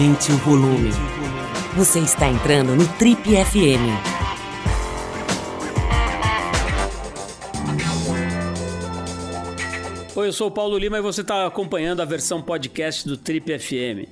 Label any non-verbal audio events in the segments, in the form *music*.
Aumente o volume. Você está entrando no Trip FM. Oi, eu sou o Paulo Lima e você está acompanhando a versão podcast do Trip FM.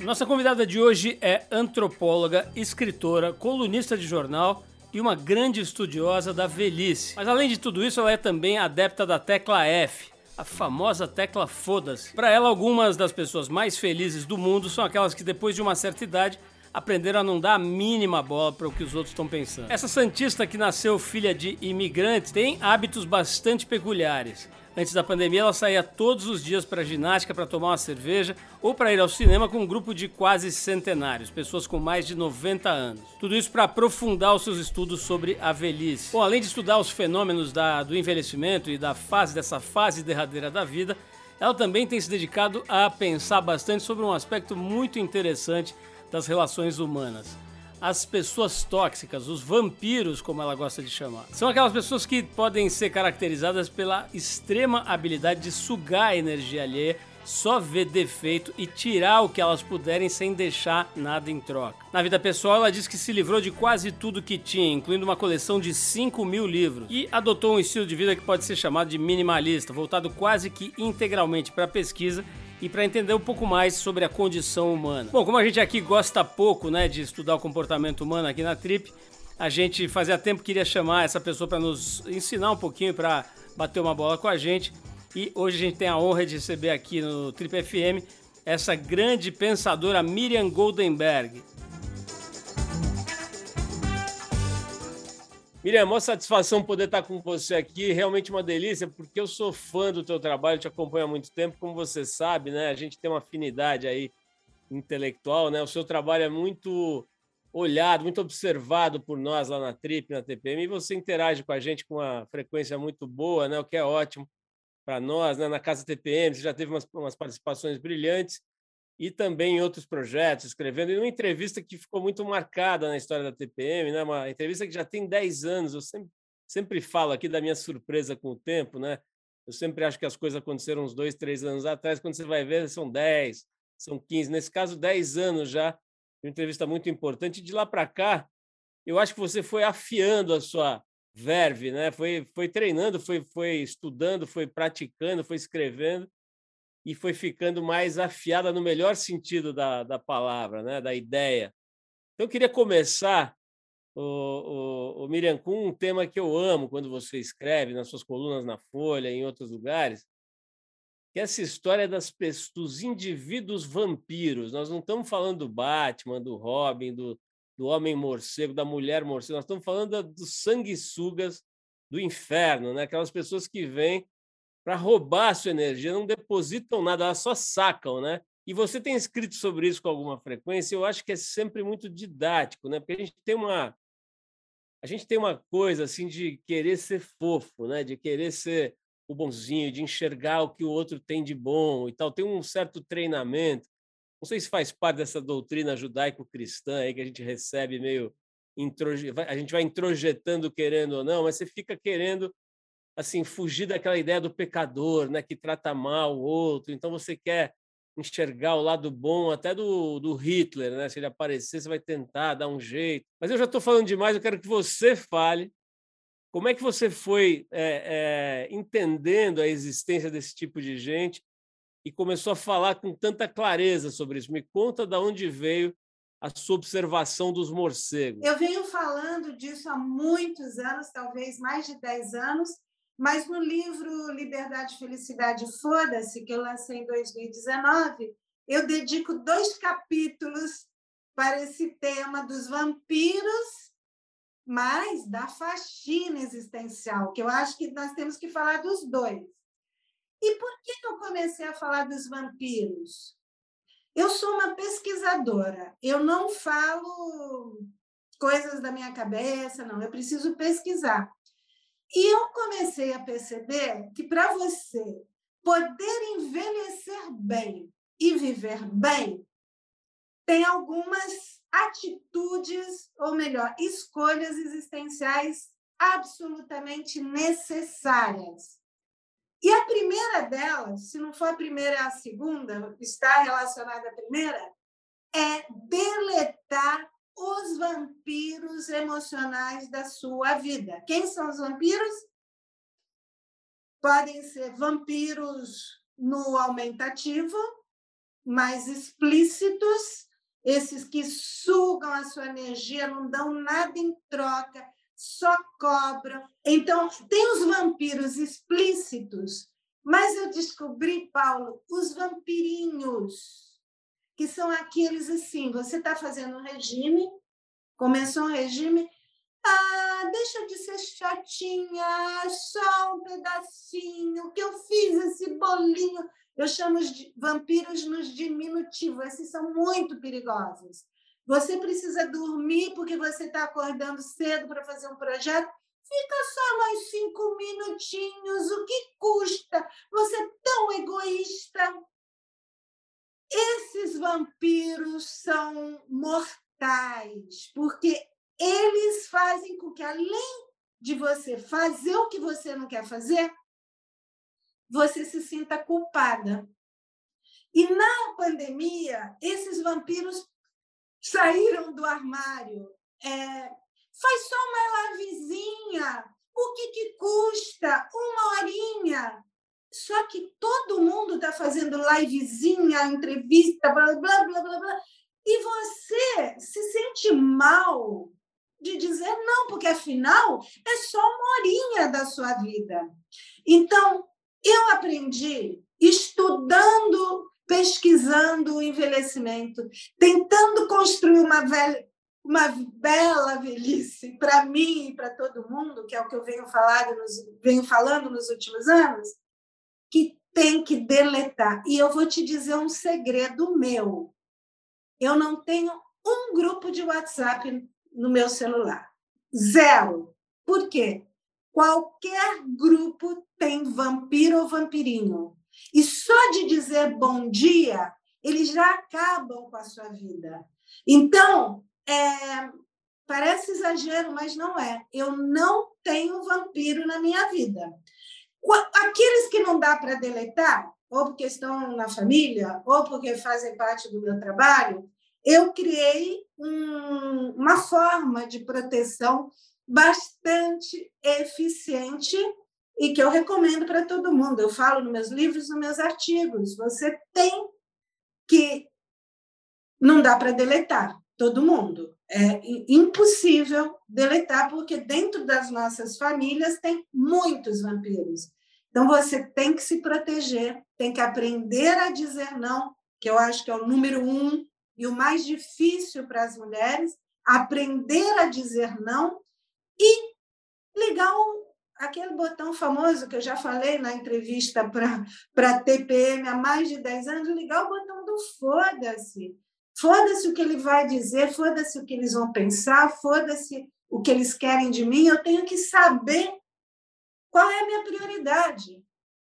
Nossa convidada de hoje é antropóloga, escritora, colunista de jornal e uma grande estudiosa da velhice. Mas além de tudo isso, ela é também adepta da tecla F, a famosa tecla foda-se. Para ela, algumas das pessoas mais felizes do mundo são aquelas que depois de uma certa idade aprenderam a não dar a mínima bola para o que os outros estão pensando. Essa santista que nasceu filha de imigrantes tem hábitos bastante peculiares. Antes da pandemia, ela saía todos os dias para ginástica, para tomar uma cerveja ou para ir ao cinema com um grupo de quase centenários, pessoas com mais de 90 anos. Tudo isso para aprofundar os seus estudos sobre a velhice. Bom, além de estudar os fenômenos da, do envelhecimento e da fase dessa fase derradeira da vida, ela também tem se dedicado a pensar bastante sobre um aspecto muito interessante das relações humanas as pessoas tóxicas, os vampiros, como ela gosta de chamar. São aquelas pessoas que podem ser caracterizadas pela extrema habilidade de sugar a energia alheia só ver defeito e tirar o que elas puderem sem deixar nada em troca. Na vida pessoal, ela diz que se livrou de quase tudo que tinha, incluindo uma coleção de 5 mil livros, e adotou um estilo de vida que pode ser chamado de minimalista, voltado quase que integralmente para a pesquisa e para entender um pouco mais sobre a condição humana. Bom, como a gente aqui gosta pouco, né, de estudar o comportamento humano aqui na Trip, a gente fazia tempo que queria chamar essa pessoa para nos ensinar um pouquinho, para bater uma bola com a gente. E hoje a gente tem a honra de receber aqui no Trip FM essa grande pensadora Miriam Goldenberg. Miriam, uma satisfação poder estar com você aqui, realmente uma delícia, porque eu sou fã do teu trabalho, te acompanho há muito tempo, como você sabe, né? A gente tem uma afinidade aí intelectual, né? O seu trabalho é muito olhado, muito observado por nós lá na Trip, na TPM, e você interage com a gente com uma frequência muito boa, né? O que é ótimo para nós, né? Na Casa TPM, você já teve umas, umas participações brilhantes e também em outros projetos, escrevendo. E uma entrevista que ficou muito marcada na história da TPM, né? uma entrevista que já tem 10 anos. Eu sempre, sempre falo aqui da minha surpresa com o tempo. Né? Eu sempre acho que as coisas aconteceram uns dois, três anos atrás. Quando você vai ver, são 10, são 15. Nesse caso, 10 anos já. Uma entrevista muito importante. De lá para cá, eu acho que você foi afiando a sua verve, né? foi, foi treinando, foi, foi estudando, foi praticando, foi escrevendo e foi ficando mais afiada no melhor sentido da, da palavra, né? da ideia. Então, eu queria começar, o, o, o Miriam, com um tema que eu amo quando você escreve nas suas colunas na Folha, em outros lugares, que é essa história das dos indivíduos vampiros. Nós não estamos falando do Batman, do Robin, do, do homem morcego, da mulher morcego, nós estamos falando dos sanguessugas do inferno, né? aquelas pessoas que vêm para roubar a sua energia, não depositam nada, elas só sacam, né? E você tem escrito sobre isso com alguma frequência, eu acho que é sempre muito didático, né? Porque a gente tem uma a gente tem uma coisa assim de querer ser fofo, né? De querer ser o bonzinho, de enxergar o que o outro tem de bom e tal. Tem um certo treinamento. Não sei se faz parte dessa doutrina judaico-cristã aí que a gente recebe meio a gente vai introjetando querendo ou não, mas você fica querendo assim fugir daquela ideia do pecador, né, que trata mal o outro. Então você quer enxergar o lado bom até do, do Hitler, né? Se ele aparecer, você vai tentar dar um jeito. Mas eu já estou falando demais. Eu quero que você fale como é que você foi é, é, entendendo a existência desse tipo de gente e começou a falar com tanta clareza sobre isso. Me conta de onde veio a sua observação dos morcegos. Eu venho falando disso há muitos anos, talvez mais de 10 anos, mas no livro Liberdade Felicidade, Foda-se, que eu lancei em 2019, eu dedico dois capítulos para esse tema dos vampiros, mas da faxina existencial, que eu acho que nós temos que falar dos dois. E por que eu comecei a falar dos vampiros? Eu sou uma pesquisadora, eu não falo coisas da minha cabeça, não, eu preciso pesquisar. E eu comecei a perceber que para você poder envelhecer bem e viver bem, tem algumas atitudes, ou melhor, escolhas existenciais absolutamente necessárias. E a primeira delas, se não for a primeira, é a segunda, está relacionada à primeira, é deletar os vampiros emocionais da sua vida. Quem são os vampiros? Podem ser vampiros no aumentativo, mais explícitos, esses que sugam a sua energia, não dão nada em troca, só cobram. Então, tem os vampiros explícitos, mas eu descobri, Paulo, os vampirinhos que são aqueles assim: você está fazendo um regime, começou um regime, ah, deixa de ser chatinha, só um pedacinho, que eu fiz esse bolinho. Eu chamo de vampiros nos diminutivos, esses são muito perigosos. Você precisa dormir porque você está acordando cedo para fazer um projeto. Fica só mais cinco minutinhos, o que custa? Você é tão egoísta. Esses vampiros são mortais, porque eles fazem com que, além de você fazer o que você não quer fazer, você se sinta culpada. E na pandemia, esses vampiros saíram do armário. É, faz só uma livezinha. O que, que custa? Uma horinha. Só que todo mundo está fazendo livezinha, entrevista, blá, blá, blá, blá, blá. E você se sente mal de dizer não, porque afinal é só uma horinha da sua vida. Então, eu aprendi estudando, pesquisando o envelhecimento, tentando construir uma, velha, uma bela velhice para mim e para todo mundo, que é o que eu venho, falando nos, venho falando nos últimos anos tem que deletar. E eu vou te dizer um segredo meu. Eu não tenho um grupo de WhatsApp no meu celular. Zero. Por quê? Qualquer grupo tem vampiro ou vampirinho. E só de dizer bom dia, eles já acabam com a sua vida. Então, é, parece exagero, mas não é. Eu não tenho vampiro na minha vida. Aqueles que não dá para deletar, ou porque estão na família, ou porque fazem parte do meu trabalho, eu criei um, uma forma de proteção bastante eficiente e que eu recomendo para todo mundo. Eu falo nos meus livros, nos meus artigos. Você tem que. Não dá para deletar todo mundo. É impossível deletar, porque dentro das nossas famílias tem muitos vampiros. Então, você tem que se proteger, tem que aprender a dizer não, que eu acho que é o número um e o mais difícil para as mulheres, aprender a dizer não e ligar aquele botão famoso que eu já falei na entrevista para a TPM há mais de 10 anos, ligar o botão do foda-se. Foda-se o que ele vai dizer, foda-se o que eles vão pensar, foda-se o que eles querem de mim, eu tenho que saber qual é a minha prioridade?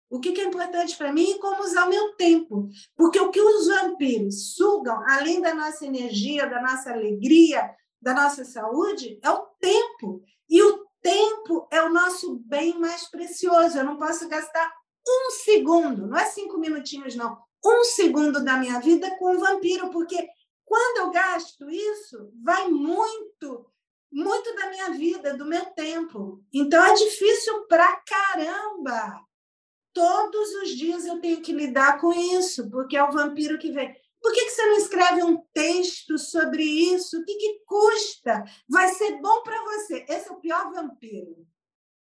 O que é importante para mim e como usar o meu tempo. Porque o que os vampiros sugam, além da nossa energia, da nossa alegria, da nossa saúde, é o tempo. E o tempo é o nosso bem mais precioso. Eu não posso gastar um segundo, não é cinco minutinhos, não, um segundo da minha vida com um vampiro, porque quando eu gasto isso, vai muito muito da minha vida, do meu tempo. Então é difícil pra caramba. Todos os dias eu tenho que lidar com isso, porque é o vampiro que vem. Por que, você não escreve um texto sobre isso? O que, que custa? Vai ser bom para você. Esse é o pior vampiro.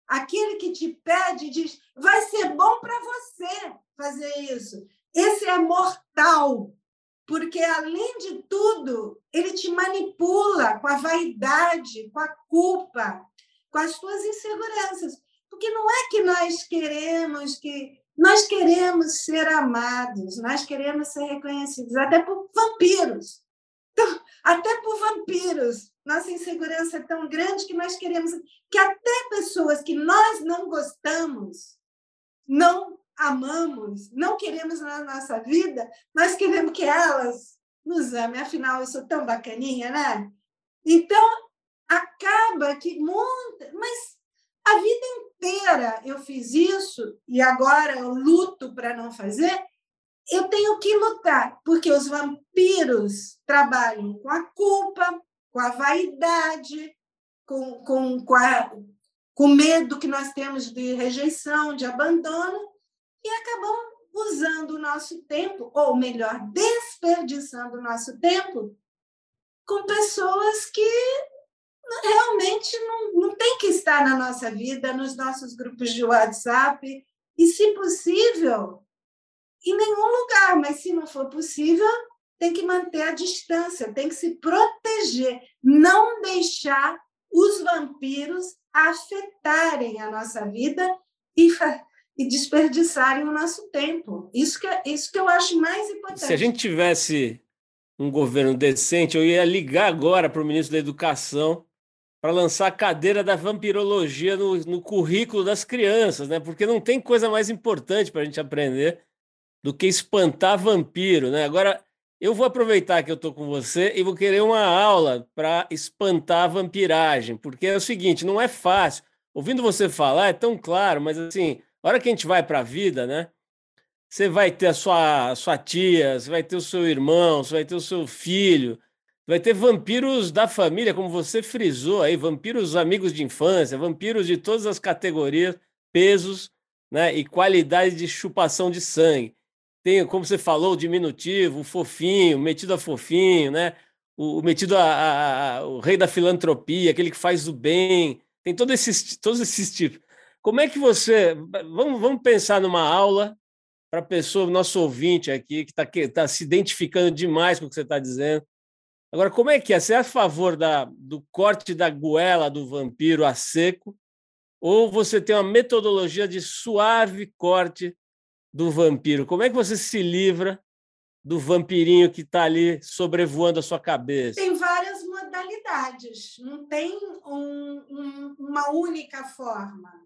Aquele que te pede diz: vai ser bom para você fazer isso. Esse é mortal porque, além de tudo, ele te manipula com a vaidade, com a culpa, com as suas inseguranças. Porque não é que nós queremos que. Nós queremos ser amados, nós queremos ser reconhecidos, até por vampiros. Então, até por vampiros. Nossa insegurança é tão grande que nós queremos que até pessoas que nós não gostamos não amamos, não queremos na nossa vida, mas queremos que elas nos amem. Afinal, eu sou tão bacaninha, né? Então, acaba que muita. Mas A vida inteira eu fiz isso e agora eu luto para não fazer. Eu tenho que lutar, porque os vampiros trabalham com a culpa, com a vaidade, com, com, com, a, com medo que nós temos de rejeição, de abandono, e acabam usando o nosso tempo, ou melhor, desperdiçando o nosso tempo com pessoas que realmente não, não tem que estar na nossa vida, nos nossos grupos de WhatsApp, e, se possível, em nenhum lugar, mas se não for possível, tem que manter a distância, tem que se proteger, não deixar os vampiros afetarem a nossa vida e, e desperdiçarem o nosso tempo. Isso que, é, isso que eu acho mais importante. Se a gente tivesse um governo decente, eu ia ligar agora para o ministro da Educação para lançar a cadeira da vampirologia no, no, currículo das crianças, né? Porque não tem coisa mais importante para a gente aprender do que espantar vampiro, né? Agora, eu vou aproveitar que eu estou com você e vou querer uma aula para espantar a vampiragem, porque é o seguinte, não é fácil. Ouvindo você falar é tão claro, mas assim, hora que a gente vai para a vida, né? Você vai ter a sua, a sua tia, você vai ter o seu irmão, você vai ter o seu filho, vai ter vampiros da família, como você frisou aí, vampiros amigos de infância, vampiros de todas as categorias, pesos, né, e qualidade de chupação de sangue. Tem, como você falou, o diminutivo, o fofinho, metido a fofinho, né? O, o metido a, a, a, o rei da filantropia, aquele que faz o bem. Tem todos esses, todos esses tipos. Como é que você. Vamos, vamos pensar numa aula para a pessoa, nosso ouvinte aqui, que está tá se identificando demais com o que você está dizendo. Agora, como é que é? Você é a favor da, do corte da goela do vampiro a seco? Ou você tem uma metodologia de suave corte do vampiro? Como é que você se livra do vampirinho que está ali sobrevoando a sua cabeça? Tem várias modalidades, não tem um, um, uma única forma.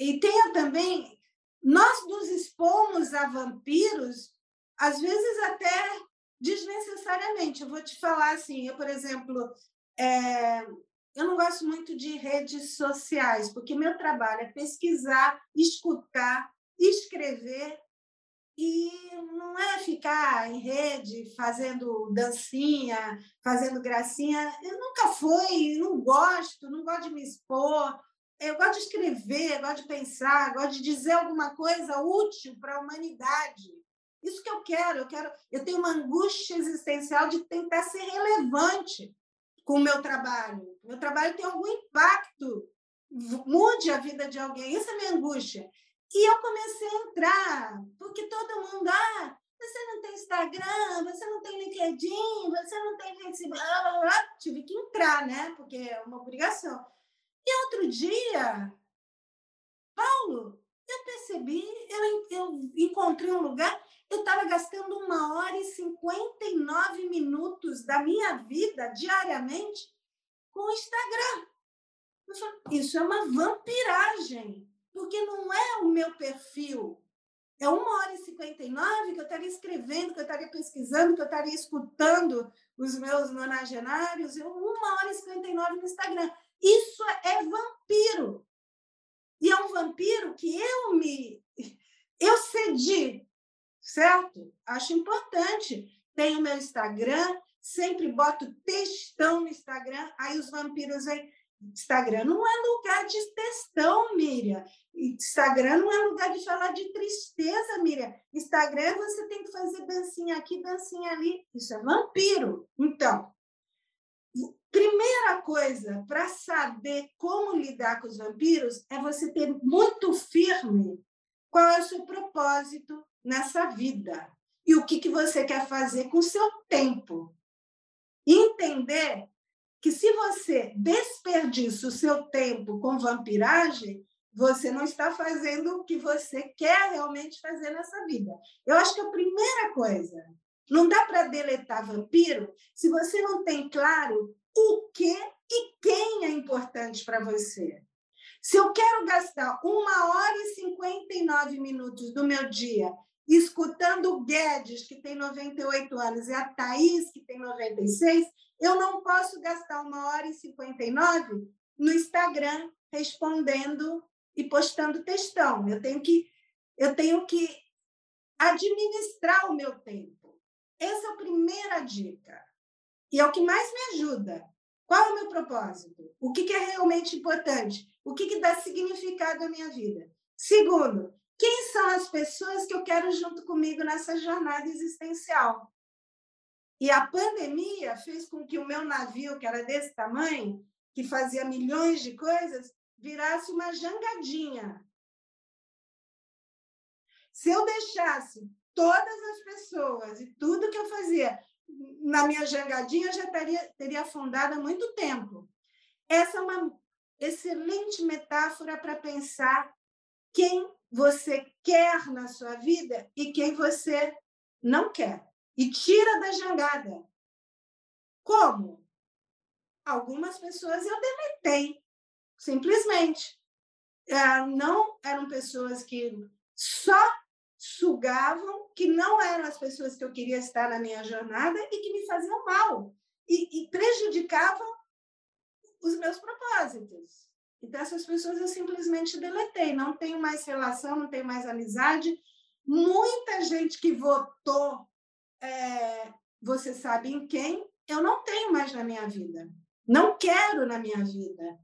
E tem também nós nos expomos a vampiros, às vezes até desnecessariamente. Eu vou te falar assim, eu, por exemplo, é, eu não gosto muito de redes sociais, porque meu trabalho é pesquisar, escutar, escrever, e não é ficar em rede fazendo dancinha, fazendo gracinha. Eu nunca fui, não gosto, não gosto de me expor eu gosto de escrever, eu gosto de pensar, eu gosto de dizer alguma coisa útil para a humanidade. Isso que eu quero, eu quero, eu tenho uma angústia existencial de tentar ser relevante com o meu trabalho. Meu trabalho tem algum impacto, mude a vida de alguém. Isso é minha angústia. E eu comecei a entrar, porque todo mundo, ah, você não tem Instagram, você não tem LinkedIn, você não tem Facebook. Tive que entrar, né? Porque é uma obrigação. E outro dia, Paulo, eu percebi, eu, eu encontrei um lugar, eu estava gastando uma hora e 59 minutos da minha vida diariamente com o Instagram. Falei, isso é uma vampiragem, porque não é o meu perfil. É uma hora e 59 que eu estaria escrevendo, que eu estaria pesquisando, que eu estaria escutando os meus nonagenários. Eu, uma hora e 59 no Instagram. Isso é vampiro. E é um vampiro que eu me. Eu cedi, certo? Acho importante. Tenho meu Instagram, sempre boto textão no Instagram, aí os vampiros aí. Instagram não é lugar de textão, Miriam. Instagram não é lugar de falar de tristeza, Miriam. Instagram você tem que fazer dancinha aqui, dancinha ali. Isso é vampiro. Então, Primeira coisa para saber como lidar com os vampiros é você ter muito firme qual é o seu propósito nessa vida e o que, que você quer fazer com o seu tempo. Entender que se você desperdiça o seu tempo com vampiragem, você não está fazendo o que você quer realmente fazer nessa vida. Eu acho que a primeira coisa, não dá para deletar vampiro se você não tem claro o que e quem é importante para você. Se eu quero gastar uma hora e 59 minutos do meu dia escutando o Guedes, que tem 98 anos, e a Thaís, que tem 96, eu não posso gastar uma hora e 59 no Instagram, respondendo e postando textão. Eu tenho que eu tenho que administrar o meu tempo. Essa é a primeira dica. E é o que mais me ajuda. Qual é o meu propósito? O que, é realmente importante? O que, que dá significado à minha vida? Segundo, quem são as pessoas que eu quero junto comigo nessa jornada existencial? E a pandemia fez com que o meu navio, que era desse tamanho, que fazia milhões de coisas, virasse uma jangadinha. Se eu deixasse todas as pessoas e tudo que eu fazia na minha jangadinha, já teria, teria afundado há muito tempo. Essa é uma excelente metáfora para pensar quem você quer na sua vida e quem você não quer. E tira da jangada. Como? Algumas pessoas eu deletei, simplesmente. É, não eram pessoas que só sugavam, que não eram as pessoas que eu queria estar na minha jornada e que me faziam mal e, e prejudicavam os meus propósitos. Então, essas pessoas eu simplesmente deletei, não tenho mais relação, não tenho mais amizade. Muita gente que votou, é, você sabe em quem, eu não tenho mais na minha vida. Não quero na minha vida.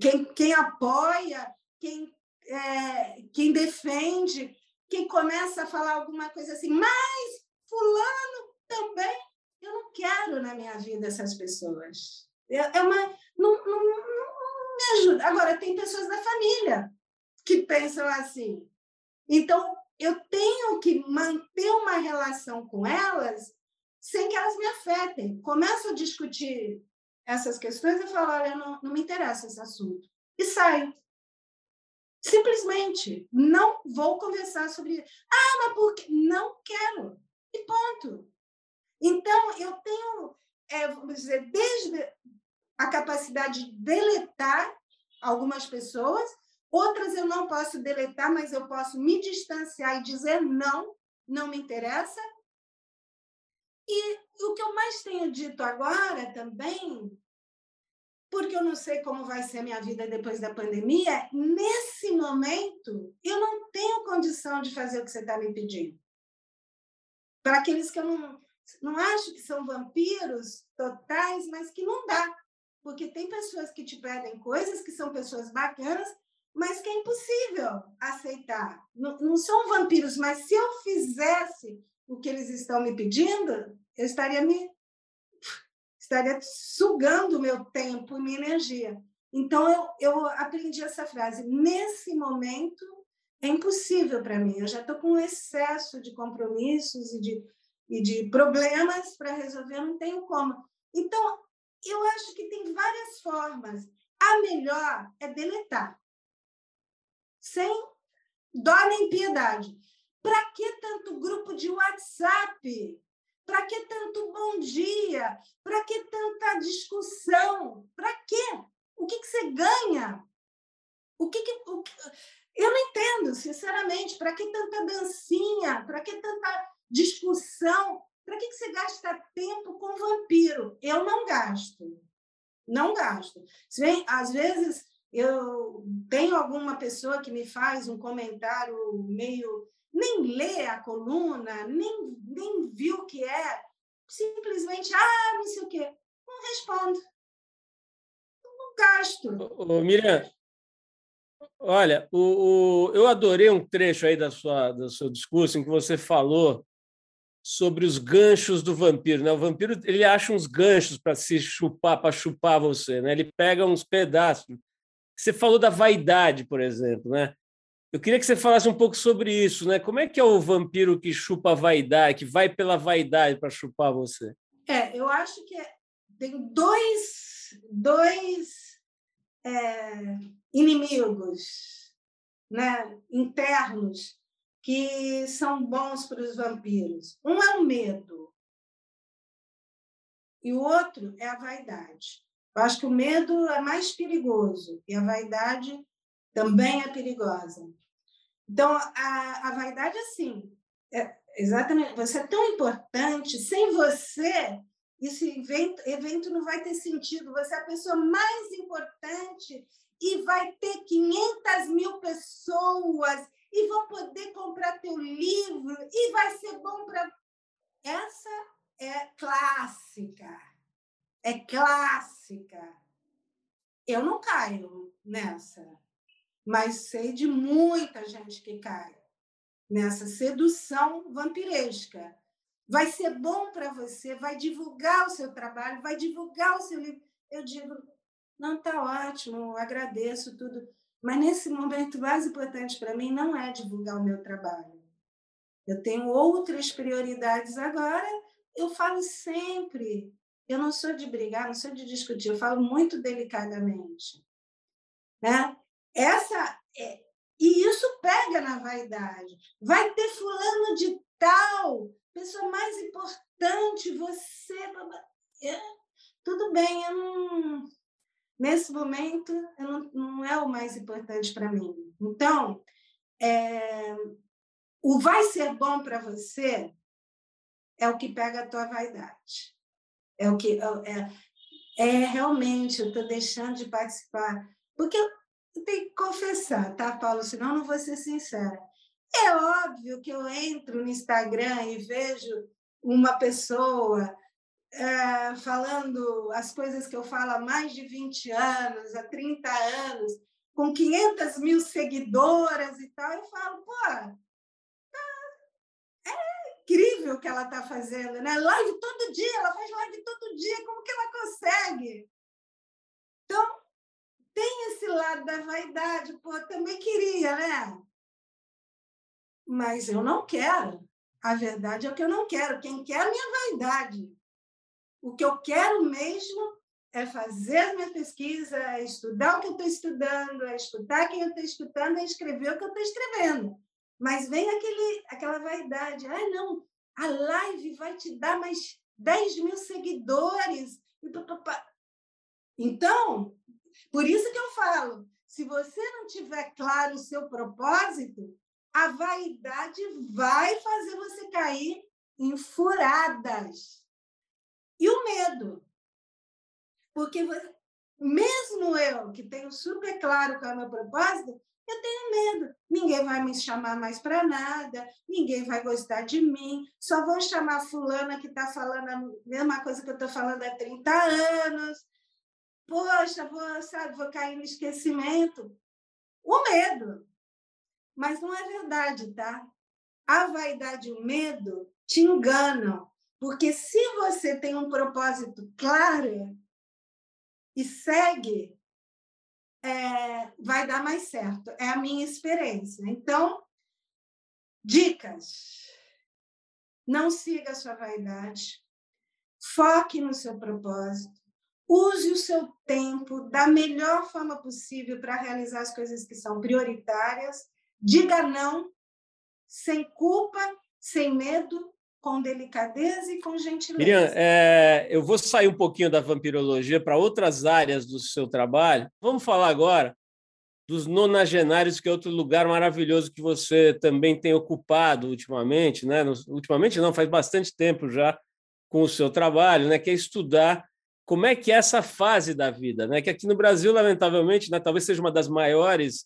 Quem, quem apoia, quem, é, quem defende, quem começa a falar alguma coisa assim, mas fulano também, eu não quero na minha vida essas pessoas. É uma não, não, não me ajuda. Agora tem pessoas da família que pensam assim. Então eu tenho que manter uma relação com elas sem que elas me afetem. Começo a discutir essas questões e falo, olha, não, não me interessa esse assunto. E saio. Simplesmente não vou conversar sobre. Ah, mas por quê? Não quero. E ponto. Então, eu tenho, é, vamos dizer, desde a capacidade de deletar algumas pessoas, outras eu não posso deletar, mas eu posso me distanciar e dizer não, não me interessa. E o que eu mais tenho dito agora também porque eu não sei como vai ser minha vida depois da pandemia, nesse momento, eu não tenho condição de fazer o que você está me pedindo. Para aqueles que eu não, não acho que são vampiros totais, mas que não dá. Porque tem pessoas que te pedem coisas que são pessoas bacanas, mas que é impossível aceitar. Não, não são vampiros, mas se eu fizesse o que eles estão me pedindo, eu estaria me estaria sugando meu tempo e minha energia. Então, eu, eu aprendi essa frase. Nesse momento, é impossível para mim. Eu já estou com excesso de compromissos e de, e de problemas para resolver, eu não tenho como. Então, eu acho que tem várias formas. A melhor é deletar, sem dó nem piedade. Para que tanto grupo de WhatsApp? Para que tanto bom dia? Para que tanta discussão? Para quê? O que, que você ganha? O que, que o, eu não entendo, sinceramente. Para que tanta dancinha? Para que tanta discussão? Para que, que você gasta tempo com vampiro? Eu não gasto. Não gasto. Às vezes eu tenho alguma pessoa que me faz um comentário meio nem lê a coluna, nem, nem viu o que é, simplesmente, ah, não sei o quê. Não respondo. Não gasto. Ô, Miriam, olha, o, o, eu adorei um trecho aí da sua, do seu discurso em que você falou sobre os ganchos do vampiro. Né? O vampiro ele acha uns ganchos para se chupar, para chupar você. Né? Ele pega uns pedaços. Você falou da vaidade, por exemplo, né? Eu queria que você falasse um pouco sobre isso, né? Como é que é o vampiro que chupa a vaidade, que vai pela vaidade para chupar você? É, eu acho que é, tem dois, dois é, inimigos né, internos que são bons para os vampiros. Um é o medo e o outro é a vaidade. Eu acho que o medo é mais perigoso e a vaidade também é perigosa. Então, a, a vaidade, assim, é, exatamente, você é tão importante, sem você, esse evento, evento não vai ter sentido. Você é a pessoa mais importante e vai ter 500 mil pessoas e vão poder comprar teu livro e vai ser bom para. Essa é clássica. É clássica. Eu não caio nessa, mas sei de muita gente que cai nessa sedução vampiresca. Vai ser bom para você, vai divulgar o seu trabalho, vai divulgar o seu livro. Eu digo, não, está ótimo, agradeço tudo. Mas nesse momento, mais importante para mim não é divulgar o meu trabalho. Eu tenho outras prioridades agora. Eu falo sempre. Eu não sou de brigar, não sou de discutir. Eu falo muito delicadamente. Né? Essa é, e isso pega na vaidade. Vai ter fulano de tal, pessoa mais importante, você. É, tudo bem, eu não, nesse momento não, não, é o mais importante para mim. Então, é, o vai ser bom para você é o que pega a tua vaidade. É o que é, é realmente eu estou deixando de participar porque tenho que confessar, tá, Paulo? Senão eu não vou ser sincera. É óbvio que eu entro no Instagram e vejo uma pessoa é, falando as coisas que eu falo há mais de 20 anos, há 30 anos, com 500 mil seguidoras e tal, eu falo, pô, tá, é incrível o que ela está fazendo, né? Live todo dia, ela faz live todo dia, como que ela consegue? Então, tem esse lado da vaidade, pô, também queria, né? Mas eu não quero. A verdade é que eu não quero. Quem quer a minha vaidade. O que eu quero mesmo é fazer minha pesquisa, é estudar o que eu estou estudando, é escutar quem eu estou escutando, é escrever o que eu estou escrevendo. Mas vem aquele, aquela vaidade. Ah, não, a live vai te dar mais 10 mil seguidores. Então, por isso que eu falo, se você não tiver claro o seu propósito, a vaidade vai fazer você cair em furadas. E o medo. Porque mesmo eu, que tenho super claro qual é o meu propósito, eu tenho medo. Ninguém vai me chamar mais para nada, ninguém vai gostar de mim, só vão chamar fulana que está falando a mesma coisa que eu estou falando há 30 anos. Poxa, vou, sabe, vou cair no esquecimento. O medo. Mas não é verdade, tá? A vaidade e o medo te enganam. Porque se você tem um propósito claro e segue, é, vai dar mais certo. É a minha experiência. Então, dicas. Não siga a sua vaidade. Foque no seu propósito. Use o seu tempo da melhor forma possível para realizar as coisas que são prioritárias. Diga não, sem culpa, sem medo com delicadeza e com gentileza. Miriam, é, eu vou sair um pouquinho da vampirologia para outras áreas do seu trabalho. Vamos falar agora dos nonagenários, que é outro lugar maravilhoso que você também tem ocupado ultimamente, né? Ultimamente não, faz bastante tempo já com o seu trabalho, né? Que é estudar como é que é essa fase da vida, né? Que aqui no Brasil, lamentavelmente, né, talvez seja uma das maiores,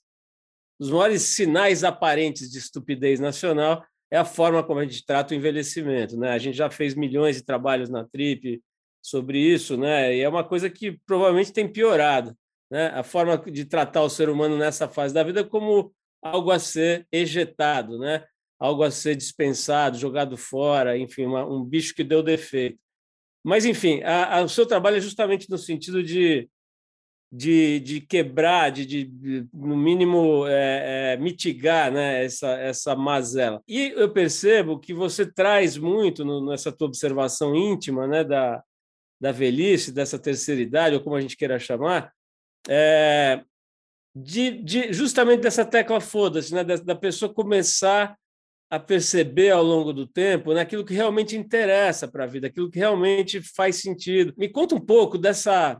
dos maiores sinais aparentes de estupidez nacional, é a forma como a gente trata o envelhecimento. Né? A gente já fez milhões de trabalhos na TRIP sobre isso, né? e é uma coisa que provavelmente tem piorado. Né? A forma de tratar o ser humano nessa fase da vida como algo a ser ejetado, né? algo a ser dispensado, jogado fora, enfim, uma, um bicho que deu defeito. Mas, enfim, a, a, o seu trabalho é justamente no sentido de de, de quebrar, de, de, no mínimo é, é, mitigar né, essa, essa mazela. E eu percebo que você traz muito no, nessa tua observação íntima né, da, da velhice, dessa terceira idade, ou como a gente queira chamar, é, de, de, justamente dessa tecla foda-se, né, da, da, pessoa começar a perceber ao longo do tempo né, aquilo que realmente interessa para a vida, aquilo que realmente faz sentido. Me conta um pouco dessa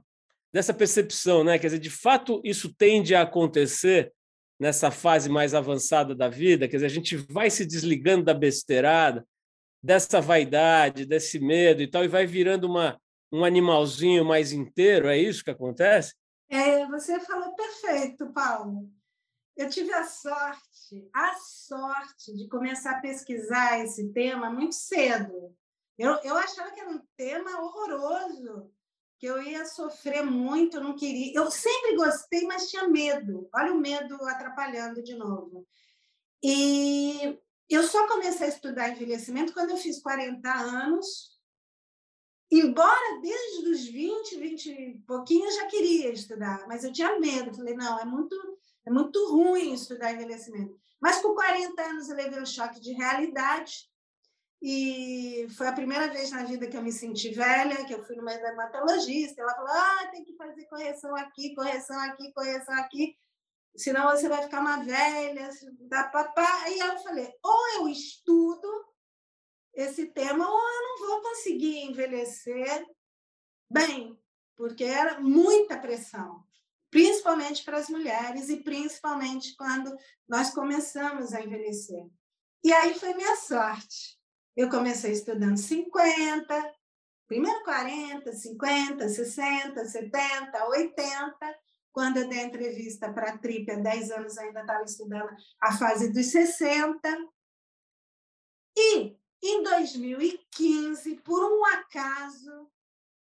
dessa percepção, né? Quer dizer, de fato, isso tende a acontecer nessa fase mais avançada da vida, quer dizer, a gente vai se desligando da besteirada, dessa vaidade, desse medo e tal, e vai virando uma, um animalzinho mais inteiro, é isso que acontece? É, você falou perfeito, Paulo. Eu tive a sorte, a sorte de começar a pesquisar esse tema muito cedo. Eu, eu achava que era um tema horroroso, que eu ia sofrer muito, não queria. Eu sempre gostei, mas tinha medo. Olha o medo atrapalhando de novo. E eu só comecei a estudar envelhecimento quando eu fiz 40 anos. Embora desde os 20, 20 e pouquinho eu já queria estudar, mas eu tinha medo. Falei, não, é muito é muito ruim estudar envelhecimento. Mas com 40 anos eu levei um choque de realidade e foi a primeira vez na vida que eu me senti velha, que eu fui numa dermatologista. Ela falou: ah, tem que fazer correção aqui, correção aqui, correção aqui, senão você vai ficar uma velha. Da papá. Aí eu falei: ou eu estudo esse tema, ou eu não vou conseguir envelhecer bem, porque era muita pressão principalmente para as mulheres e principalmente quando nós começamos a envelhecer. E aí foi minha sorte. Eu comecei estudando 50, primeiro 40, 50, 60, 70, 80. Quando eu dei a entrevista para a Trip, há 10 anos ainda estava estudando a fase dos 60. E em 2015, por um acaso,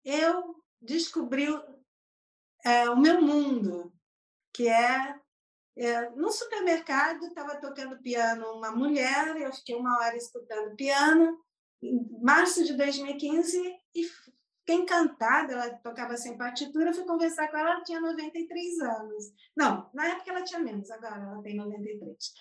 eu descobri é, o meu mundo, que é, é no supermercado estava tocando piano uma mulher, eu fiquei uma hora escutando piano, em março de 2015, e fiquei encantada, ela tocava sem partitura, fui conversar com ela, ela tinha 93 anos. Não, na época ela tinha menos, agora ela tem 93.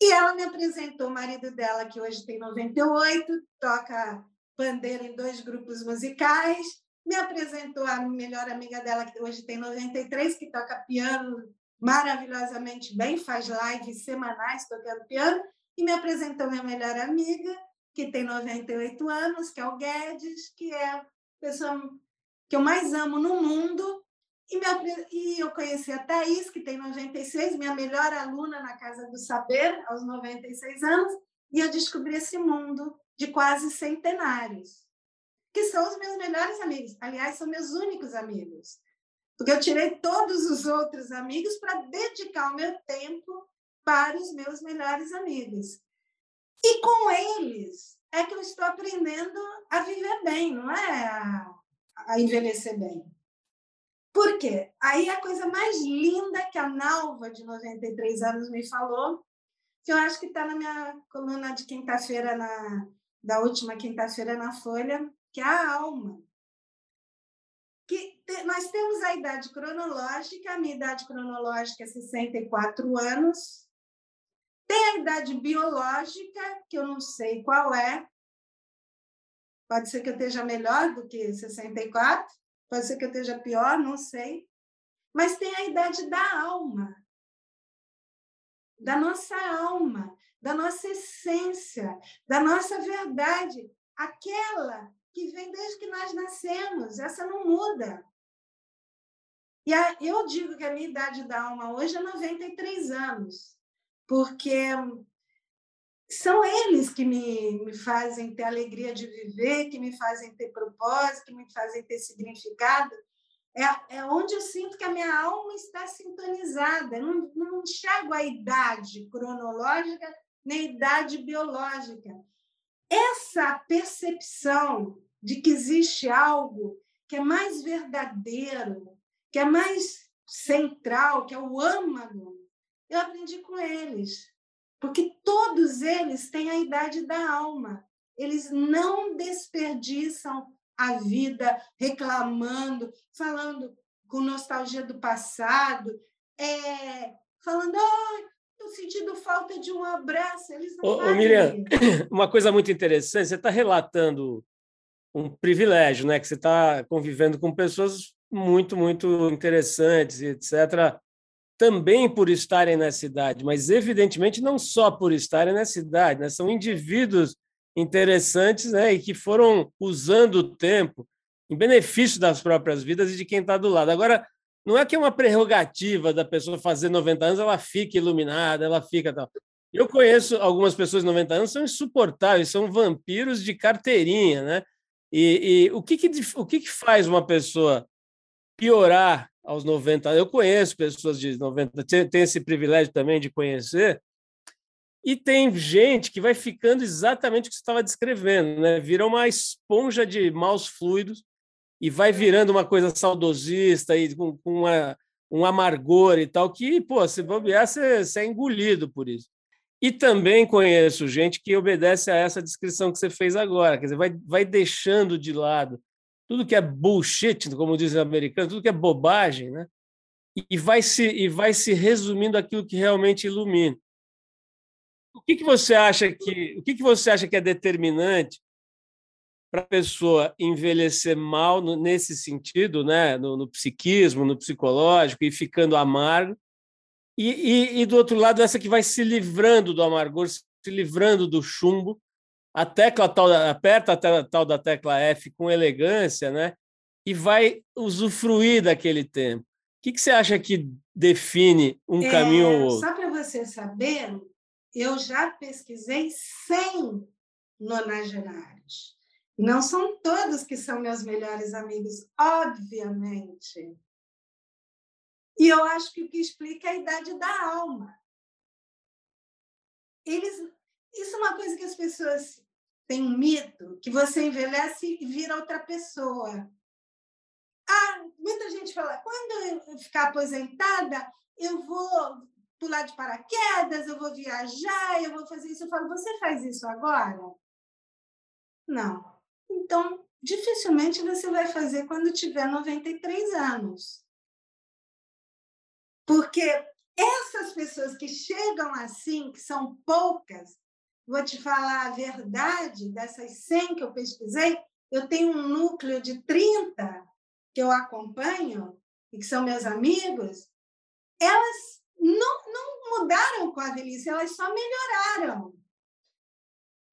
E ela me apresentou o marido dela, que hoje tem 98, toca pandeiro em dois grupos musicais, me apresentou a melhor amiga dela, que hoje tem 93, que toca piano maravilhosamente bem, faz lives semanais tocando piano, e me apresentou minha melhor amiga, que tem 98 anos, que é o Guedes, que é a pessoa que eu mais amo no mundo. E, me, e eu conheci a Thaís, que tem 96, minha melhor aluna na Casa do Saber, aos 96 anos, e eu descobri esse mundo de quase centenários que são os meus melhores amigos. Aliás, são meus únicos amigos. Porque eu tirei todos os outros amigos para dedicar o meu tempo para os meus melhores amigos. E com eles é que eu estou aprendendo a viver bem, não é a, envelhecer bem. Por quê? Aí a coisa mais linda que a Nalva, de 93 anos, me falou, que eu acho que está na minha coluna de quinta-feira, na, da última quinta-feira na Folha, que a alma. Que te, nós temos a idade cronológica, a minha idade cronológica é 64 anos. Tem a idade biológica, que eu não sei qual é. Pode ser que eu esteja melhor do que 64, pode ser que eu esteja pior, não sei. Mas tem a idade da alma, da nossa alma, da nossa essência, da nossa verdade, aquela que vem desde que nós nascemos, essa não muda. E a, eu digo que a minha idade da alma hoje é 93 anos, porque são eles que me, me fazem ter alegria de viver, que me fazem ter propósito, que me fazem ter significado. É, é onde eu sinto que a minha alma está sintonizada. Eu não, não enxergo a idade cronológica nem idade biológica. Essa percepção de que existe algo que é mais verdadeiro, que é mais central, que é o âmago, eu aprendi com eles. Porque todos eles têm a idade da alma. Eles não desperdiçam a vida reclamando, falando com nostalgia do passado, é, falando, oh, estou sentindo falta de um abraço. Eles não ô, ô Miriam, *clears throat* uma coisa muito interessante, você está relatando um privilégio, né? Que você está convivendo com pessoas muito, muito interessantes, etc. Também por estarem na cidade, mas evidentemente não só por estarem na cidade, né? São indivíduos interessantes, né? E que foram usando o tempo em benefício das próprias vidas e de quem está do lado. Agora, não é que é uma prerrogativa da pessoa fazer 90 anos, ela fica iluminada, ela fica tal. Eu conheço algumas pessoas de 90 anos são insuportáveis, são vampiros de carteirinha, né? E, e o, que, que, o que, que faz uma pessoa piorar aos 90. Eu conheço pessoas de 90, tenho esse privilégio também de conhecer, e tem gente que vai ficando exatamente o que você estava descrevendo, né? Vira uma esponja de maus fluidos e vai virando uma coisa saudosista e com, com uma, um amargor e tal, que, pô, se bobear, você, você é engolido por isso. E também conheço gente que obedece a essa descrição que você fez agora, quer dizer, vai, vai deixando de lado tudo que é bullshit, como dizem os americanos, tudo que é bobagem, né? E vai se, e vai se resumindo aquilo que realmente ilumina o que, que você acha que o que, que você acha que é determinante para a pessoa envelhecer mal nesse sentido, né, no, no, psiquismo, no psicológico e ficando amargo, e, e, e, do outro lado essa que vai se livrando do amargor, se livrando do chumbo, a tecla tal aperta a tal da tecla F com elegância, né, e vai usufruir daquele tempo. O que, que você acha que define um é, caminho ou outro? Só para você saber, eu já pesquisei 100 nonagenários. Não são todos que são meus melhores amigos, obviamente. E eu acho que o que explica é a idade da alma. Eles, isso é uma coisa que as pessoas têm um mito, que você envelhece e vira outra pessoa. Ah, muita gente fala, quando eu ficar aposentada, eu vou pular de paraquedas, eu vou viajar, eu vou fazer isso. Eu falo, você faz isso agora? Não. Então, dificilmente você vai fazer quando tiver 93 anos. Porque essas pessoas que chegam assim, que são poucas, vou te falar a verdade, dessas 100 que eu pesquisei, eu tenho um núcleo de 30 que eu acompanho, e que são meus amigos, elas não, não mudaram com a velhice, elas só melhoraram.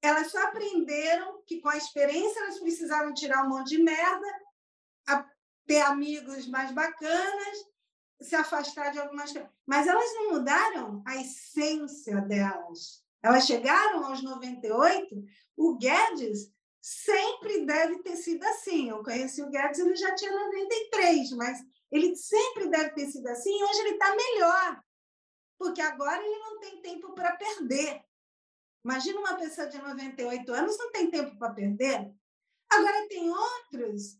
Elas só aprenderam que com a experiência elas precisavam tirar um monte de merda, ter amigos mais bacanas, se afastar de algumas coisas. Mas elas não mudaram a essência delas. Elas chegaram aos 98. O Guedes sempre deve ter sido assim. Eu conheci o Guedes, ele já tinha 93, mas ele sempre deve ter sido assim. E hoje ele está melhor porque agora ele não tem tempo para perder. Imagina uma pessoa de 98 anos não tem tempo para perder. Agora tem outros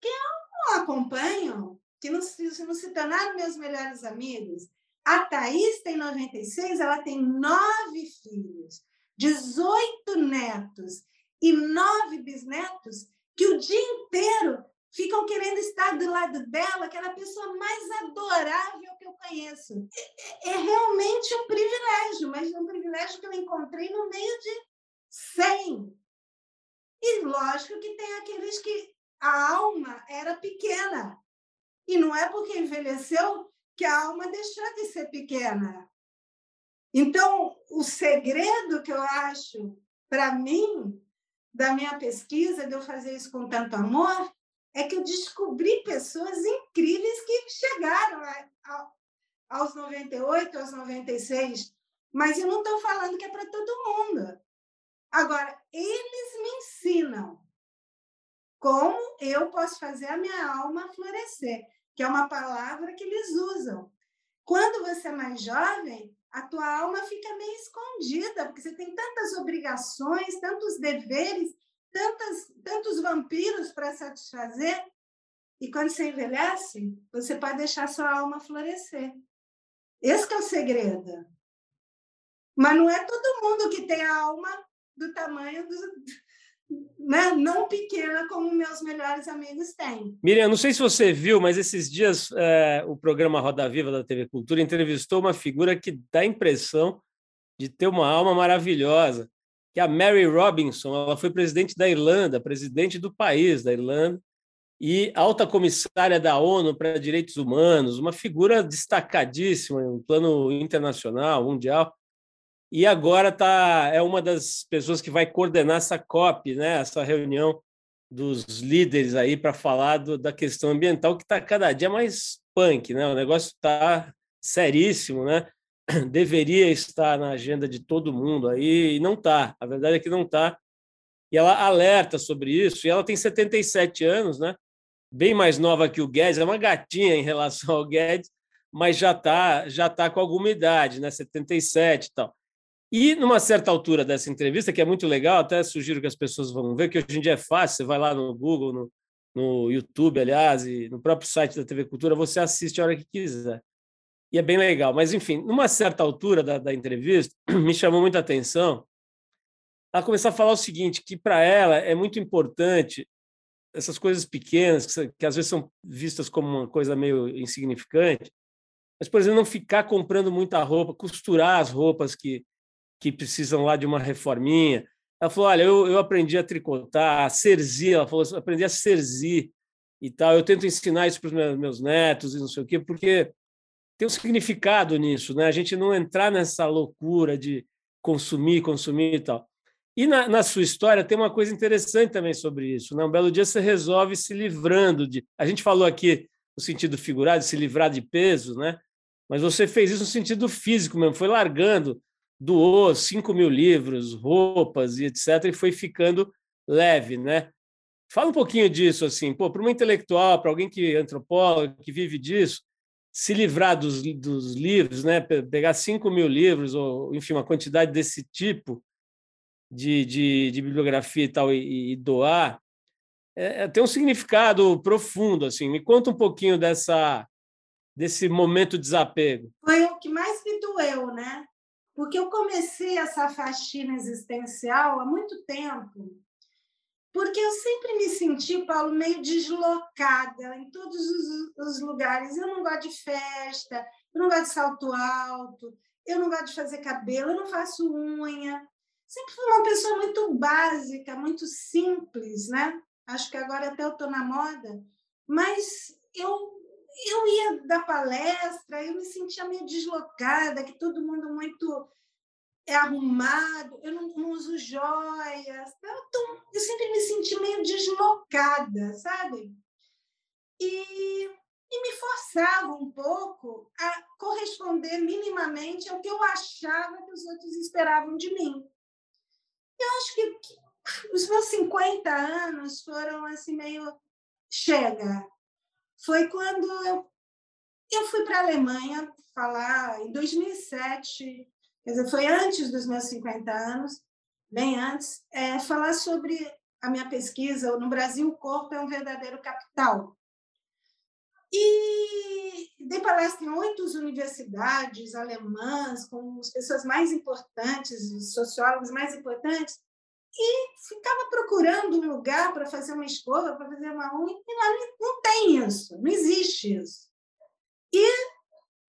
que eu não acompanho, que não, não se tornaram meus melhores amigos. A Thaís tem 96, ela tem nove filhos, 18 netos e nove bisnetos, que o dia inteiro ficam querendo estar do lado dela, aquela pessoa mais adorável que eu conheço. É, é realmente um privilégio, mas um privilégio que eu encontrei no meio de 100. E lógico que tem aqueles que a alma era pequena. E não é porque envelheceu que a alma deixou de ser pequena. Então, o segredo que eu acho, para mim, da minha pesquisa, de eu fazer isso com tanto amor, é que eu descobri pessoas incríveis que chegaram a, a, aos 98, aos 96, mas eu não estou falando que é para todo mundo. Agora, eles me ensinam como eu posso fazer a minha alma florescer, que é uma palavra que eles usam. Quando você é mais jovem, a tua alma fica meio escondida, porque você tem tantas obrigações, tantos deveres, tantas, tantos vampiros para satisfazer. E quando você envelhece, você pode deixar sua alma florescer. Esse é o segredo. Mas não é todo mundo que tem a alma do tamanho do, né? não pequena como meus melhores amigos têm. Miriam, não sei se você viu, mas esses dias é, o programa Roda Viva da TV Cultura entrevistou uma figura que dá a impressão de ter uma alma maravilhosa que a Mary Robinson ela foi presidente da Irlanda, presidente do país da Irlanda, e alta comissária da ONU para Direitos Humanos, uma figura destacadíssima um plano internacional, mundial, e agora tá, é uma das pessoas que vai coordenar essa COP, né, essa reunião dos líderes aí para falar do, da questão ambiental, que está cada dia mais punk, né? O negócio está seríssimo, né? *clears throat* deveria estar na agenda de todo mundo aí, e não está. A verdade é que não está. E ela alerta sobre isso, e ela tem 77 anos, né? bem mais nova que o Guedes, é uma gatinha em relação ao Guedes, mas já está já tá com alguma idade, né? 77 e tal. E numa certa altura dessa entrevista, que é muito legal, até sugiro que as pessoas vão ver, que hoje em dia é fácil, você vai lá no Google, no, no YouTube, aliás, e no próprio site da TV Cultura, você assiste a hora que quiser. E é bem legal. Mas, enfim, numa certa altura da, da entrevista, *clears throat* me chamou muita atenção ela começou a falar o seguinte, que para ela é muito importante essas coisas pequenas, que, que às vezes são vistas como uma coisa meio insignificante, mas, por exemplo, não ficar comprando muita roupa, costurar as roupas que, que precisam lá de uma reforminha. Ela falou: Olha, eu, eu aprendi a tricotar, a serzir, ela falou: aprendi a serzir e tal. Eu tento ensinar isso para os meus, meus netos e não sei o quê, porque tem um significado nisso, né? A gente não entrar nessa loucura de consumir, consumir e tal. E na, na, sua história tem uma coisa interessante também sobre isso. Né? Um belo dia você resolve se livrando de. A gente falou aqui no sentido figurado, se livrar de peso, né? mas você fez isso no sentido físico mesmo, foi largando, doou 5 mil livros, roupas e etc., e foi ficando leve. Né? Fala um pouquinho disso, assim, para uma intelectual, para alguém que é antropólogo, que vive disso, se livrar dos, dos livros, né? pegar 5 mil livros, ou enfim, uma quantidade desse tipo de, de, de bibliografia e tal e, e doar, é, é, tem um significado profundo. Assim, me conta um pouquinho dessa desse momento de desapego. Foi o que mais me doeu, né? Porque eu comecei essa faxina existencial há muito tempo, porque eu sempre me senti, Paulo, meio deslocada em todos os, os lugares. Eu não gosto de festa, eu não gosto de salto alto, eu não gosto de fazer cabelo, eu não faço unha sempre fui uma pessoa muito básica, muito simples, né? Acho que agora até eu estou na moda, mas eu eu ia dar palestra, eu me sentia meio deslocada, que todo mundo muito é arrumado, eu não, não uso joias, então, eu sempre me senti meio deslocada, sabe? E, e me forçava um pouco a corresponder minimamente ao que eu achava que os outros esperavam de mim. Eu acho que, que os meus 50 anos foram assim meio chega. Foi quando eu, eu fui para a Alemanha falar em 2007, quer dizer, foi antes dos meus 50 anos, bem antes, é, falar sobre a minha pesquisa. No Brasil, o corpo é um verdadeiro capital. E dei palestra em oito universidades alemãs, com as pessoas mais importantes, os sociólogos mais importantes, e ficava procurando um lugar para fazer uma escova, para fazer uma unha, e lá não tem isso, não existe isso. E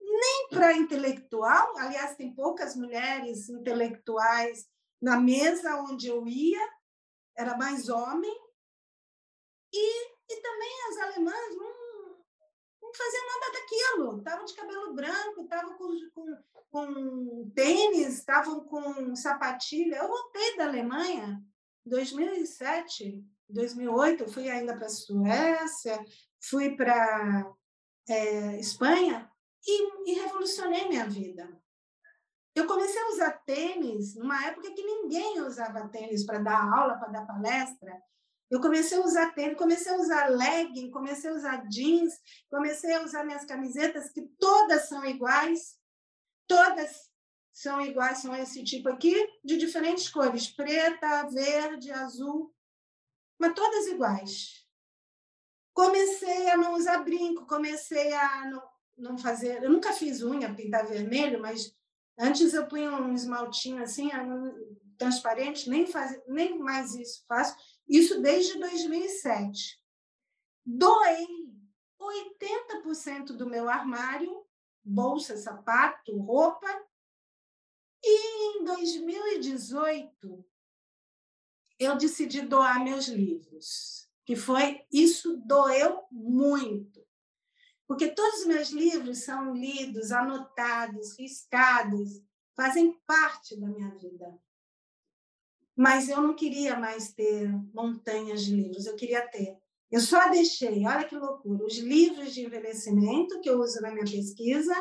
nem para intelectual, aliás, tem poucas mulheres intelectuais na mesa onde eu ia, era mais homem, e, e também as alemãs não fazia nada daquilo. Estavam de cabelo branco, estavam com, com, com tênis, estavam com sapatilha. Eu voltei da Alemanha em 2007, 2008, eu fui ainda para a Suécia, fui para é, Espanha e, e revolucionei minha vida. Eu comecei a usar tênis numa época que ninguém usava tênis para dar aula, para dar palestra. Eu comecei a usar tênis, comecei a usar legging, comecei a usar jeans, comecei a usar minhas camisetas, que todas são iguais, todas são iguais, são esse tipo aqui, de diferentes cores, preta, verde, azul, mas todas iguais. Comecei a não usar brinco, comecei a não, não fazer. Eu nunca fiz unha, pintar vermelho, mas antes eu punha um esmaltinho assim, transparente, nem, faz, nem mais isso faço isso desde 2007. Doei 80% do meu armário, bolsa, sapato, roupa, e em 2018 eu decidi doar meus livros, que foi isso doeu muito. Porque todos os meus livros são lidos, anotados, riscados, fazem parte da minha vida mas eu não queria mais ter montanhas de livros, eu queria ter. Eu só deixei, olha que loucura, os livros de envelhecimento que eu uso na minha pesquisa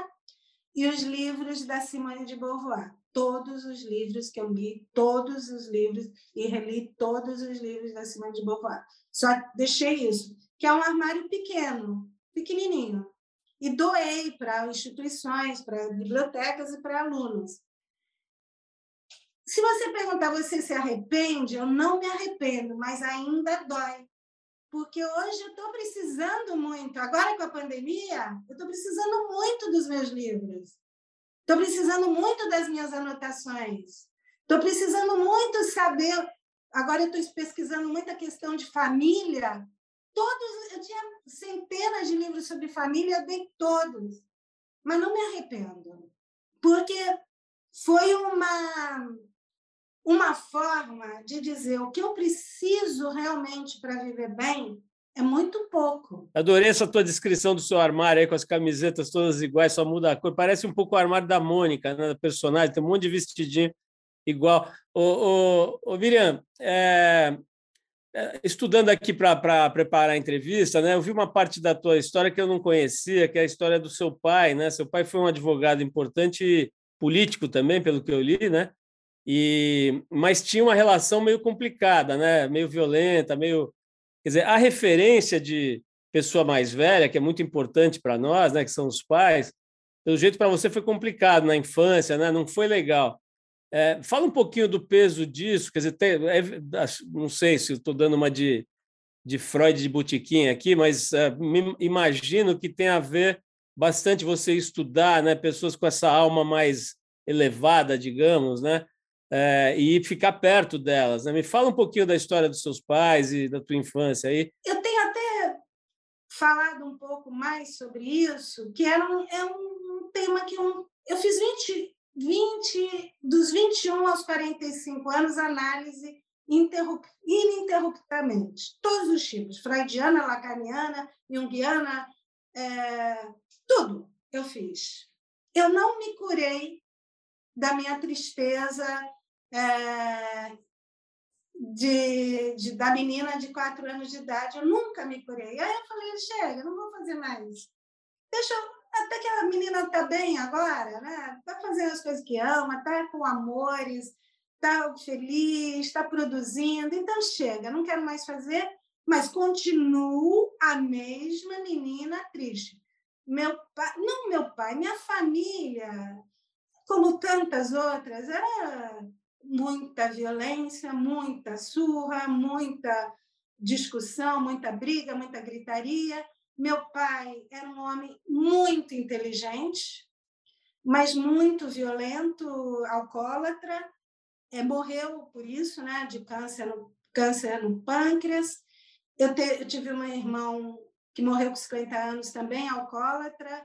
e os livros da Simone de Beauvoir. Todos os livros que eu li, todos os livros, e reli todos os livros da Simone de Beauvoir. Só deixei isso. que é um armário pequeno, pequenininho, e doei para instituições, para bibliotecas e para alunos. Se você perguntar, você se arrepende? Eu não me arrependo, mas ainda dói. Porque hoje eu estou precisando muito, agora com a pandemia, eu estou precisando muito dos meus livros. Estou precisando muito das minhas anotações. Estou precisando muito saber. Agora eu estou pesquisando muita questão de família. Todos, eu tinha centenas de livros sobre família, eu dei todos. Mas não me arrependo, porque foi uma uma forma de dizer o que eu preciso realmente para viver bem é muito pouco. Adorei essa tua descrição do seu armário aí com as camisetas todas iguais, só muda a cor. Parece um pouco o armário da Mônica, né, da personagem, tem um monte de vestidinho igual. Ô, ô, ô Miriam, é, é, estudando aqui para preparar a entrevista, né, eu vi uma parte da tua história que eu não conhecia, que é a história do seu pai. Né? Seu pai foi um advogado importante, político também, pelo que eu li, né? E, mas tinha uma relação meio complicada, né? meio violenta, meio. Quer dizer, a referência de pessoa mais velha, que é muito importante para nós, né? que são os pais, pelo jeito para você foi complicado na infância, né? não foi legal. É, fala um pouquinho do peso disso, quer dizer, tem, é, não sei se estou dando uma de, de Freud de botiquim aqui, mas é, imagino que tem a ver bastante você estudar, né, pessoas com essa alma mais elevada, digamos, né, é, e ficar perto delas. Né? Me fala um pouquinho da história dos seus pais e da tua infância aí. Eu tenho até falado um pouco mais sobre isso, que era um, é um tema que eu, eu fiz 20, 20, dos 21 aos 45 anos, análise interrup, ininterruptamente. Todos os tipos, freudiana, lacaniana, junguiana, é, tudo eu fiz. Eu não me curei da minha tristeza é, de, de, da menina de quatro anos de idade. Eu nunca me curei. Aí eu falei, chega, não vou fazer mais. Deixa até que a menina está bem agora, né? Está fazendo as coisas que ama, está com amores, está feliz, está produzindo. Então chega, não quero mais fazer, mas continuo a mesma menina triste. Meu pai, não meu pai, minha família como tantas outras, era muita violência, muita surra, muita discussão, muita briga, muita gritaria. Meu pai era um homem muito inteligente, mas muito violento, alcoólatra. É, morreu por isso, né, de câncer no, câncer no pâncreas. Eu, te, eu tive um irmão que morreu com 50 anos também, alcoólatra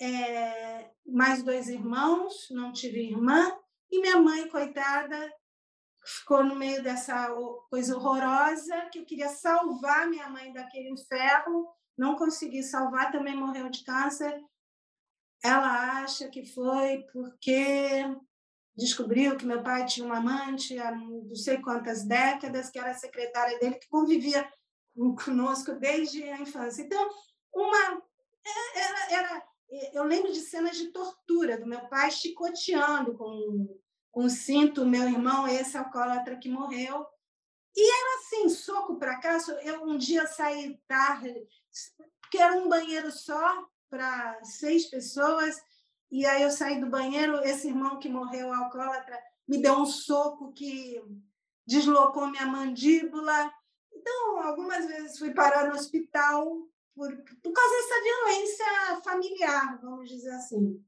é, mais dois irmãos, não tive irmã, e minha mãe, coitada, ficou no meio dessa coisa horrorosa, que eu queria salvar minha mãe daquele inferno, não consegui salvar, também morreu de câncer. Ela acha que foi porque descobriu que meu pai tinha uma amante há não sei quantas décadas, que era secretária dele, que convivia conosco desde a infância. Então, uma é, era, era eu lembro de cenas de tortura do meu pai chicoteando com, com o cinto meu irmão, esse alcoólatra que morreu. E era assim, soco para cá. Eu um dia saí tarde, porque era um banheiro só para seis pessoas. E aí eu saí do banheiro, esse irmão que morreu, alcoólatra, me deu um soco que deslocou minha mandíbula. Então, algumas vezes fui parar no hospital por, por causa dessa violência familiar, vamos dizer assim.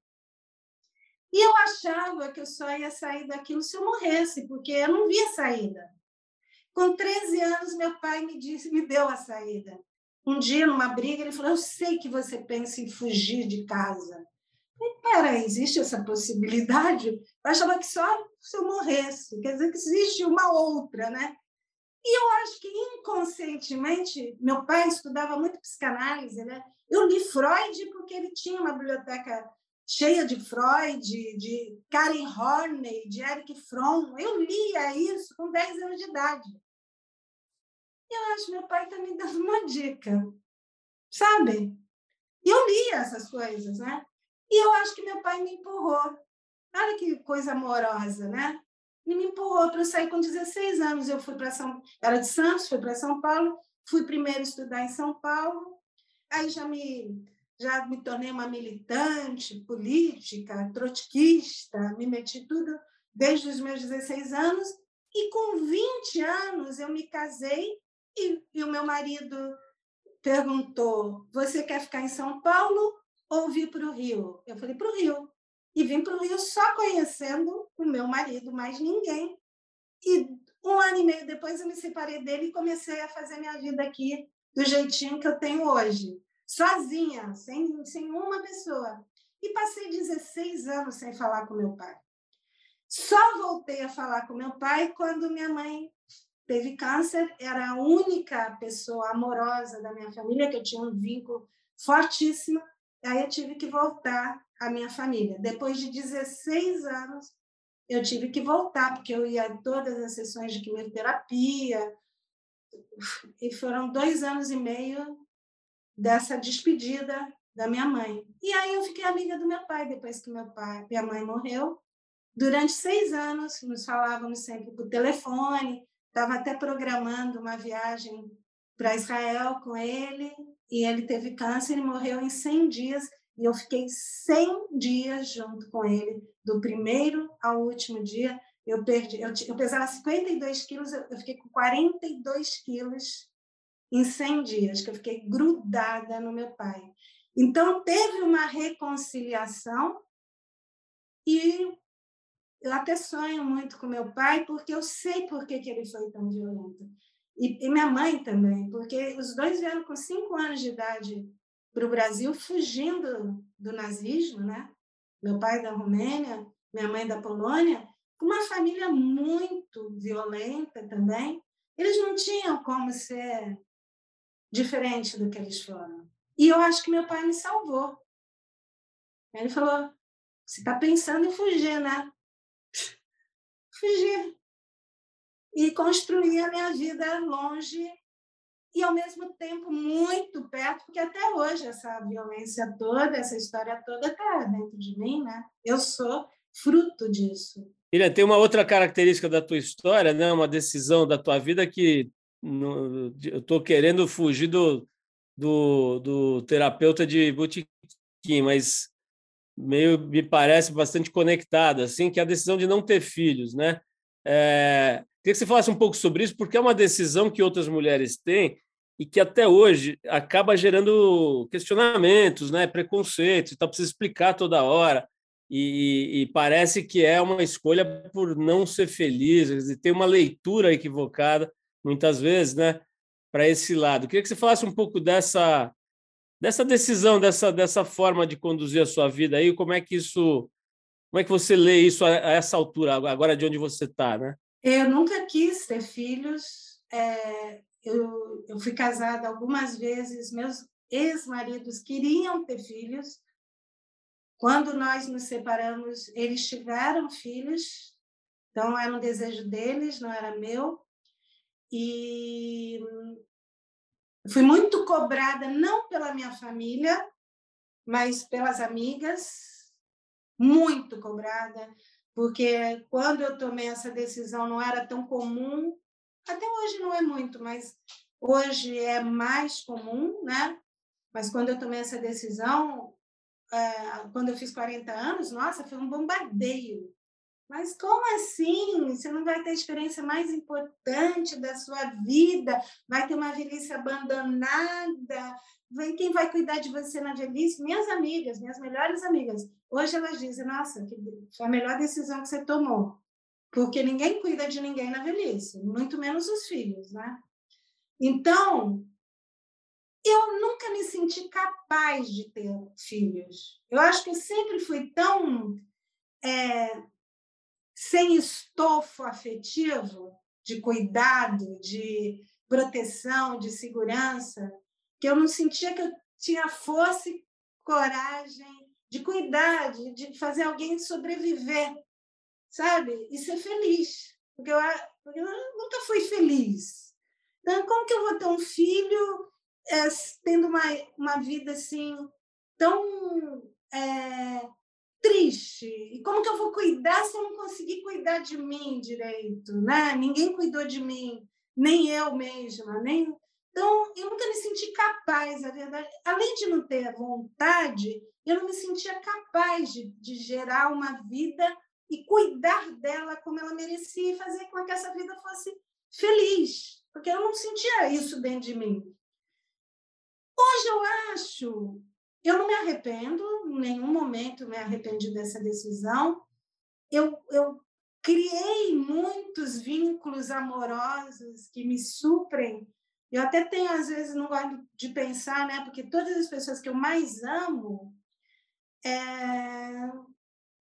E eu achava que eu só ia sair daquilo se eu morresse, porque eu não via saída. Com 13 anos, meu pai me disse, me deu a saída. Um dia, numa briga, ele falou: Eu sei que você pensa em fugir de casa. Pera, existe essa possibilidade? Eu achava que só se eu morresse. Quer dizer que existe uma outra, né? E eu acho que inconscientemente, meu pai estudava muito psicanálise, né? Eu li Freud porque ele tinha uma biblioteca cheia de Freud, de Karen Horney, de Eric Fromm. Eu lia isso com 10 anos de idade. E eu acho que meu pai está me dando uma dica, sabe? E eu lia essas coisas, né? E eu acho que meu pai me empurrou. Olha que coisa amorosa, né? E me empurrou para eu sair com 16 anos. Eu fui para São, era de Santos, fui para São Paulo, fui primeiro estudar em São Paulo, aí já me já me tornei uma militante política, trotskista, me meti tudo desde os meus 16 anos e com 20 anos eu me casei e, e o meu marido perguntou: Você quer ficar em São Paulo ou vir para o Rio? Eu falei: Para o Rio. E vim para o Rio só conhecendo o meu marido, mais ninguém. E um ano e meio depois eu me separei dele e comecei a fazer minha vida aqui do jeitinho que eu tenho hoje, sozinha, sem, sem uma pessoa. E passei 16 anos sem falar com meu pai. Só voltei a falar com meu pai quando minha mãe teve câncer, era a única pessoa amorosa da minha família que eu tinha um vínculo fortíssimo. Aí eu tive que voltar à minha família. Depois de 16 anos, eu tive que voltar, porque eu ia a todas as sessões de quimioterapia. E foram dois anos e meio dessa despedida da minha mãe. E aí eu fiquei amiga do meu pai, depois que meu pai, minha mãe morreu. Durante seis anos, nos falávamos sempre por telefone, estava até programando uma viagem para Israel com ele, e ele teve câncer e morreu em 100 dias e eu fiquei 100 dias junto com ele, do primeiro ao último dia. Eu perdi, eu, eu pesava 52 quilos, eu fiquei com 42 quilos em 100 dias, que eu fiquei grudada no meu pai. Então, teve uma reconciliação e eu até sonho muito com meu pai, porque eu sei por que, que ele foi tão violento. E, e minha mãe também, porque os dois vieram com cinco anos de idade para o Brasil fugindo do nazismo, né? Meu pai da Romênia, minha mãe da Polônia, com uma família muito violenta também. Eles não tinham como ser diferente do que eles foram. E eu acho que meu pai me salvou. Ele falou: você está pensando em fugir, né? *laughs* Fugir. E construir a minha vida longe e, ao mesmo tempo, muito perto, porque até hoje essa violência toda, essa história toda está dentro de mim, né? Eu sou fruto disso. Ilha, tem uma outra característica da tua história, né? uma decisão da tua vida que no, eu estou querendo fugir do, do, do terapeuta de botequim, mas meio me parece bastante conectada, assim, que é a decisão de não ter filhos, né? É, Queria que você falasse um pouco sobre isso, porque é uma decisão que outras mulheres têm e que até hoje acaba gerando questionamentos, né, preconceitos, então precisa explicar toda hora. E, e, parece que é uma escolha por não ser feliz, e tem uma leitura equivocada, muitas vezes, né, para esse lado. Queria que você falasse um pouco dessa, dessa decisão, dessa, dessa forma de conduzir a sua vida aí, como é que isso, como é que você lê isso a, essa altura, agora de onde você está, né? Eu nunca quis ter filhos. É, eu, eu fui casada algumas vezes, meus ex-maridos queriam ter filhos. Quando nós nos separamos, eles tiveram filhos, então era um desejo deles, não era meu. E fui muito cobrada, não pela minha família, mas pelas amigas, muito cobrada porque quando eu tomei essa decisão não era tão comum, até hoje não é muito, mas hoje é mais comum, né? Mas quando eu tomei essa decisão, é, quando eu fiz 40 anos, nossa, foi um bombardeio. Mas como assim? Você não vai ter a experiência mais importante da sua vida, vai ter uma velhice abandonada, quem vai cuidar de você na velhice? Minhas amigas, minhas melhores amigas. Hoje elas dizem, nossa, foi a melhor decisão que você tomou. Porque ninguém cuida de ninguém na velhice, muito menos os filhos, né? Então, eu nunca me senti capaz de ter filhos. Eu acho que eu sempre fui tão é, sem estofo afetivo, de cuidado, de proteção, de segurança, que eu não sentia que eu tinha força e coragem de cuidar, de, de fazer alguém sobreviver, sabe? E ser feliz. Porque eu, porque eu nunca fui feliz. Então, como que eu vou ter um filho é, tendo uma, uma vida assim tão é, triste? E como que eu vou cuidar se eu não conseguir cuidar de mim direito? Né? Ninguém cuidou de mim, nem eu mesma, nem Então, eu nunca me senti capaz, a verdade. Além de não ter vontade, eu não me sentia capaz de, de gerar uma vida e cuidar dela como ela merecia e fazer com que essa vida fosse feliz, porque eu não sentia isso dentro de mim. Hoje eu acho, eu não me arrependo, em nenhum momento me arrependi dessa decisão. Eu, eu criei muitos vínculos amorosos que me suprem. Eu até tenho, às vezes, não gosto de pensar, né? Porque todas as pessoas que eu mais amo é...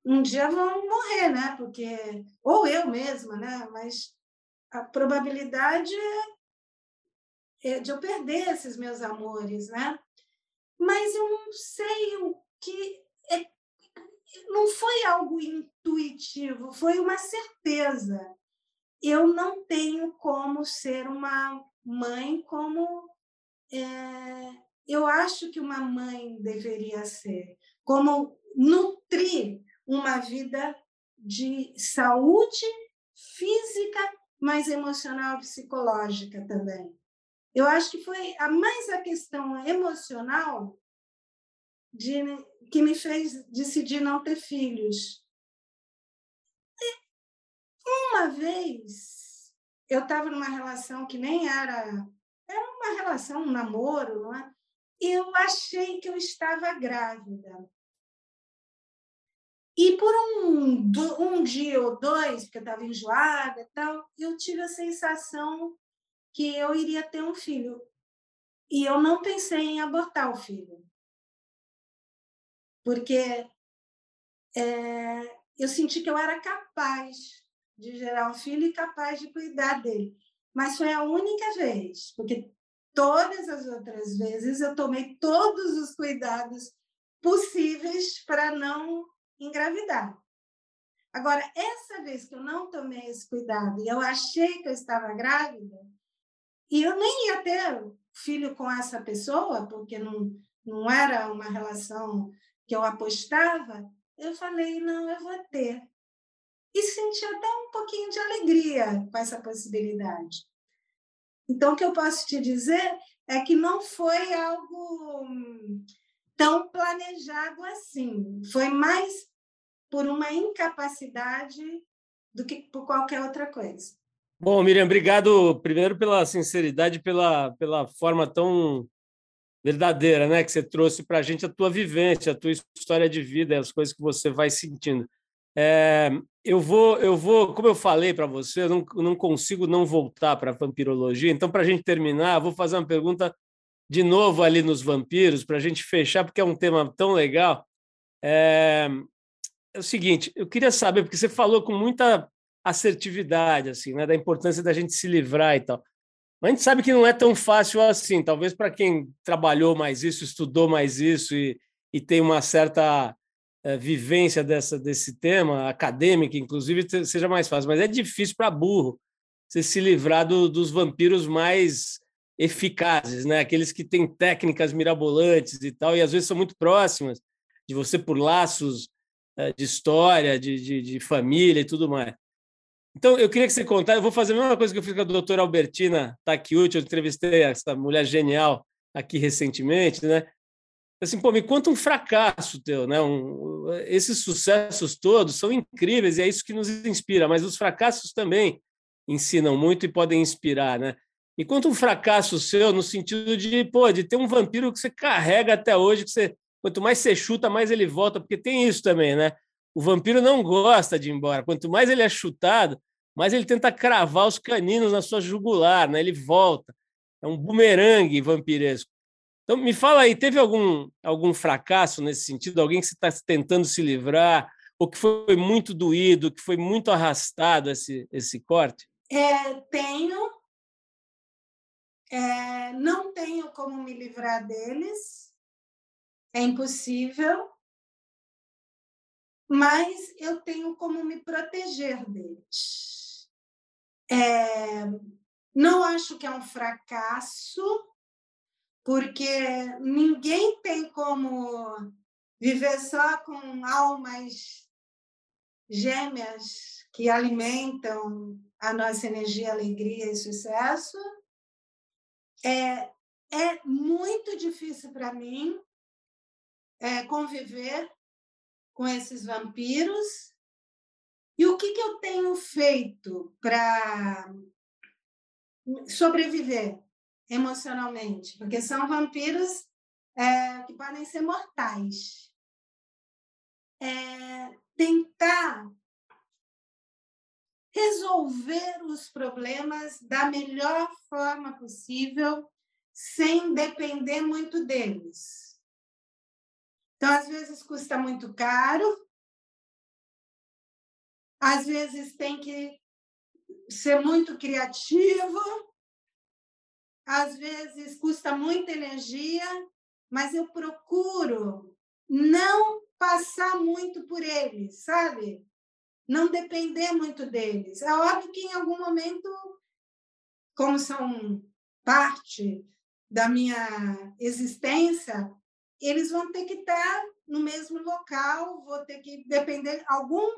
um dia vão morrer, né? Porque ou eu mesma, né? Mas a probabilidade é de eu perder esses meus amores, né? Mas eu não sei o que é não foi algo intuitivo, foi uma certeza. Eu não tenho como ser uma mãe como é, eu acho que uma mãe deveria ser, como nutrir uma vida de saúde física, mas emocional psicológica também. Eu acho que foi a mais a questão emocional de, que me fez decidir não ter filhos. E uma vez eu estava numa relação que nem era era uma relação, um namoro, não é? E eu achei que eu estava grávida. E por um, um dia ou dois, porque eu estava enjoada e tal, eu tive a sensação que eu iria ter um filho. E eu não pensei em abortar o filho porque é, eu senti que eu era capaz de gerar um filho e capaz de cuidar dele. Mas foi a única vez, porque todas as outras vezes eu tomei todos os cuidados possíveis para não engravidar. Agora, essa vez que eu não tomei esse cuidado e eu achei que eu estava grávida, e eu nem ia ter filho com essa pessoa, porque não, não era uma relação que eu apostava, eu falei, não, eu vou ter. E senti até um pouquinho de alegria com essa possibilidade. Então, o que eu posso te dizer é que não foi algo tão planejado assim. Foi mais por uma incapacidade do que por qualquer outra coisa. Bom, Miriam, obrigado primeiro pela sinceridade, pela, pela forma tão verdadeira, né? Que você trouxe para a gente a tua vivência, a tua história de vida, as coisas que você vai sentindo. É, eu vou, eu vou, como eu falei para você, eu não, não consigo não voltar para a vampirologia. Então, para a gente terminar, vou fazer uma pergunta de novo ali nos vampiros para a gente fechar, porque é um tema tão legal. É, é o seguinte, eu queria saber porque você falou com muita assertividade, assim, né, da importância da gente se livrar e tal. Mas a gente sabe que não é tão fácil assim. Talvez para quem trabalhou mais isso, estudou mais isso e, e tem uma certa vivência dessa, desse tema, acadêmica, inclusive, seja mais fácil. Mas é difícil para burro você se livrar do, dos vampiros mais eficazes, né? aqueles que têm técnicas mirabolantes e tal, e às vezes são muito próximas de você por laços é, de história, de, de, de família e tudo mais. Então, eu queria que você contasse, eu vou fazer a mesma coisa que eu fiz com a doutora Albertina Takiuti, eu entrevistei essa mulher genial aqui recentemente, né? Assim, pô, me conta um fracasso teu, né? Um, esses sucessos todos são incríveis e é isso que nos inspira, mas os fracassos também ensinam muito e podem inspirar, né? Me conta um fracasso seu no sentido de, pô, de ter um vampiro que você carrega até hoje, que você, quanto mais você chuta, mais ele volta, porque tem isso também, né? O vampiro não gosta de ir embora. Quanto mais ele é chutado, mais ele tenta cravar os caninos na sua jugular, né? Ele volta. É um bumerangue vampiresco. Então, me fala aí, teve algum, algum fracasso nesse sentido? Alguém que você está tentando se livrar? Ou que foi muito doído, que foi muito arrastado esse, esse corte? É, tenho. É, não tenho como me livrar deles. É impossível mas eu tenho como me proteger deles. É, não acho que é um fracasso, porque ninguém tem como viver só com almas gêmeas que alimentam a nossa energia, alegria e sucesso. É, é muito difícil para mim é, conviver com esses vampiros. E o que, que eu tenho feito para sobreviver emocionalmente? Porque são vampiros é, que podem ser mortais. É, tentar resolver os problemas da melhor forma possível, sem depender muito deles. Então, às vezes custa muito caro, às vezes tem que ser muito criativo, às vezes custa muita energia, mas eu procuro não passar muito por eles, sabe? Não depender muito deles. É óbvio que em algum momento, como são parte da minha existência, eles vão ter que estar no mesmo local, vou ter que depender algum,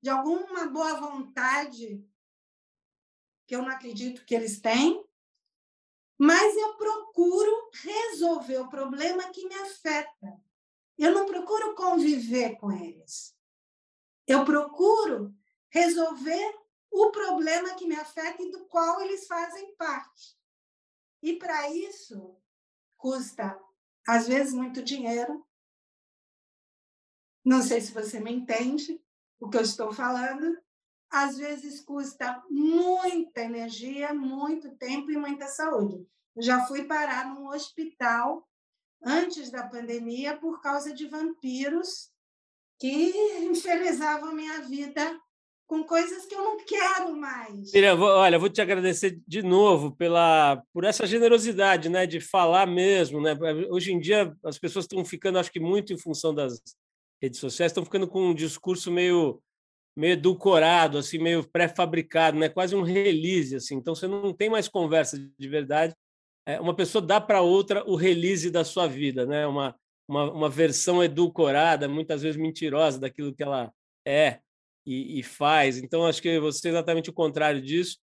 de alguma boa vontade que eu não acredito que eles têm, mas eu procuro resolver o problema que me afeta. Eu não procuro conviver com eles. Eu procuro resolver o problema que me afeta e do qual eles fazem parte. E para isso custa às vezes muito dinheiro. Não sei se você me entende o que eu estou falando. Às vezes custa muita energia, muito tempo e muita saúde. Já fui parar num hospital antes da pandemia por causa de vampiros que *laughs* infelizavam minha vida com coisas que eu não quero mais. Miriam, olha, vou te agradecer de novo pela por essa generosidade, né, de falar mesmo, né? Hoje em dia as pessoas estão ficando, acho que muito em função das redes sociais, estão ficando com um discurso meio meio edulcorado, assim, meio pré-fabricado, né? Quase um release, assim. Então você não tem mais conversa de verdade. É, uma pessoa dá para outra o release da sua vida, né? Uma, uma, uma versão edulcorada, muitas vezes mentirosa daquilo que ela é e, e faz. Então, acho que você é exatamente o contrário disso.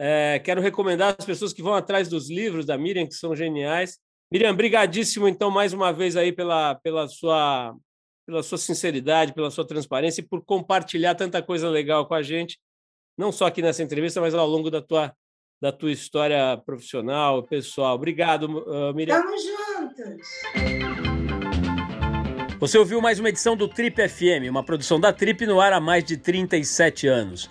É, quero recomendar as pessoas que vão atrás dos livros da Miriam, que são geniais. Miriam, brigadíssimo, então, mais uma vez aí pela, pela, sua, pela sua sinceridade, pela sua transparência e por compartilhar tanta coisa legal com a gente, não só aqui nessa entrevista, mas ao longo da tua, da tua história profissional, pessoal. Obrigado, uh, Miriam. Tamo juntos! Você ouviu mais uma edição do Trip FM, uma produção da Trip no ar há mais de 37 anos.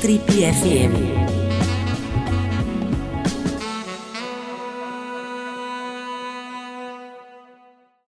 Trip FM.